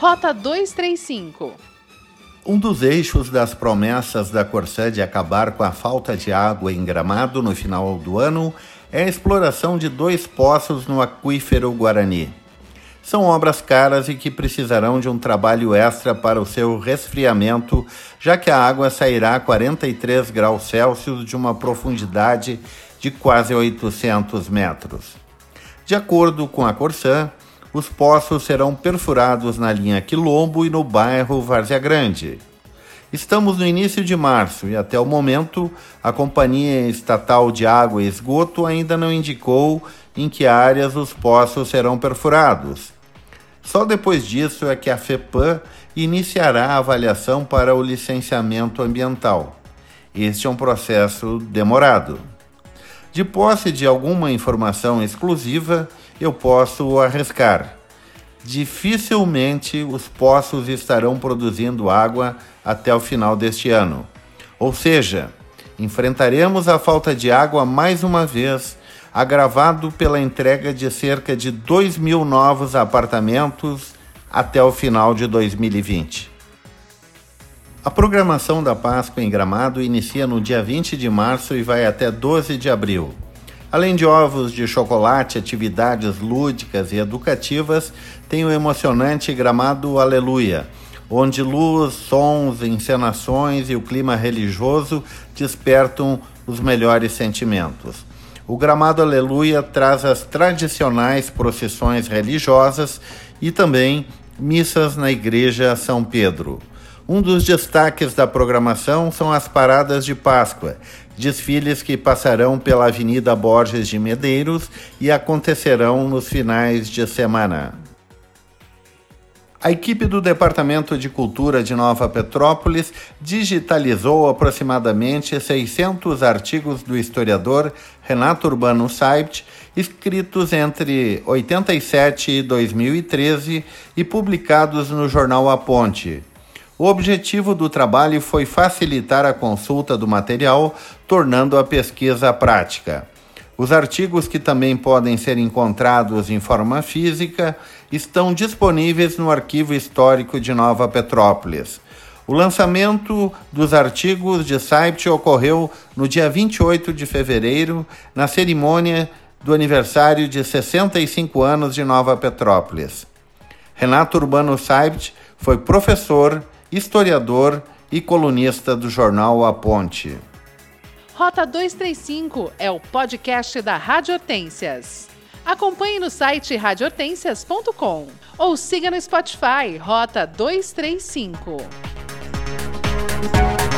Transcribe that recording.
Rota 235. Um dos eixos das promessas da Corsã de acabar com a falta de água em Gramado no final do ano é a exploração de dois poços no aquífero Guarani. São obras caras e que precisarão de um trabalho extra para o seu resfriamento, já que a água sairá a 43 graus Celsius de uma profundidade de quase 800 metros. De acordo com a Corsã, os poços serão perfurados na linha Quilombo e no bairro Várzea Grande. Estamos no início de março e até o momento a Companhia Estatal de Água e Esgoto ainda não indicou em que áreas os poços serão perfurados. Só depois disso é que a FEPAM iniciará a avaliação para o licenciamento ambiental. Este é um processo demorado. De posse de alguma informação exclusiva, eu posso arriscar. Dificilmente os poços estarão produzindo água até o final deste ano. Ou seja, enfrentaremos a falta de água mais uma vez, agravado pela entrega de cerca de 2 mil novos apartamentos até o final de 2020. A programação da Páscoa em Gramado inicia no dia 20 de março e vai até 12 de abril. Além de ovos de chocolate, atividades lúdicas e educativas, tem o emocionante Gramado Aleluia, onde luz, sons, encenações e o clima religioso despertam os melhores sentimentos. O Gramado Aleluia traz as tradicionais procissões religiosas e também missas na Igreja São Pedro. Um dos destaques da programação são as paradas de Páscoa, desfiles que passarão pela Avenida Borges de Medeiros e acontecerão nos finais de semana. A equipe do Departamento de Cultura de Nova Petrópolis digitalizou aproximadamente 600 artigos do historiador Renato Urbano Saibt, escritos entre 87 e 2013 e publicados no jornal A Ponte. O objetivo do trabalho foi facilitar a consulta do material, tornando a pesquisa prática. Os artigos que também podem ser encontrados em forma física estão disponíveis no Arquivo Histórico de Nova Petrópolis. O lançamento dos artigos de site ocorreu no dia 28 de fevereiro, na cerimônia do aniversário de 65 anos de Nova Petrópolis. Renato Urbano Saibt foi professor historiador e colunista do jornal A Ponte. Rota 235 é o podcast da Rádio Hortências. Acompanhe no site radiohortências.com ou siga no Spotify Rota 235. Música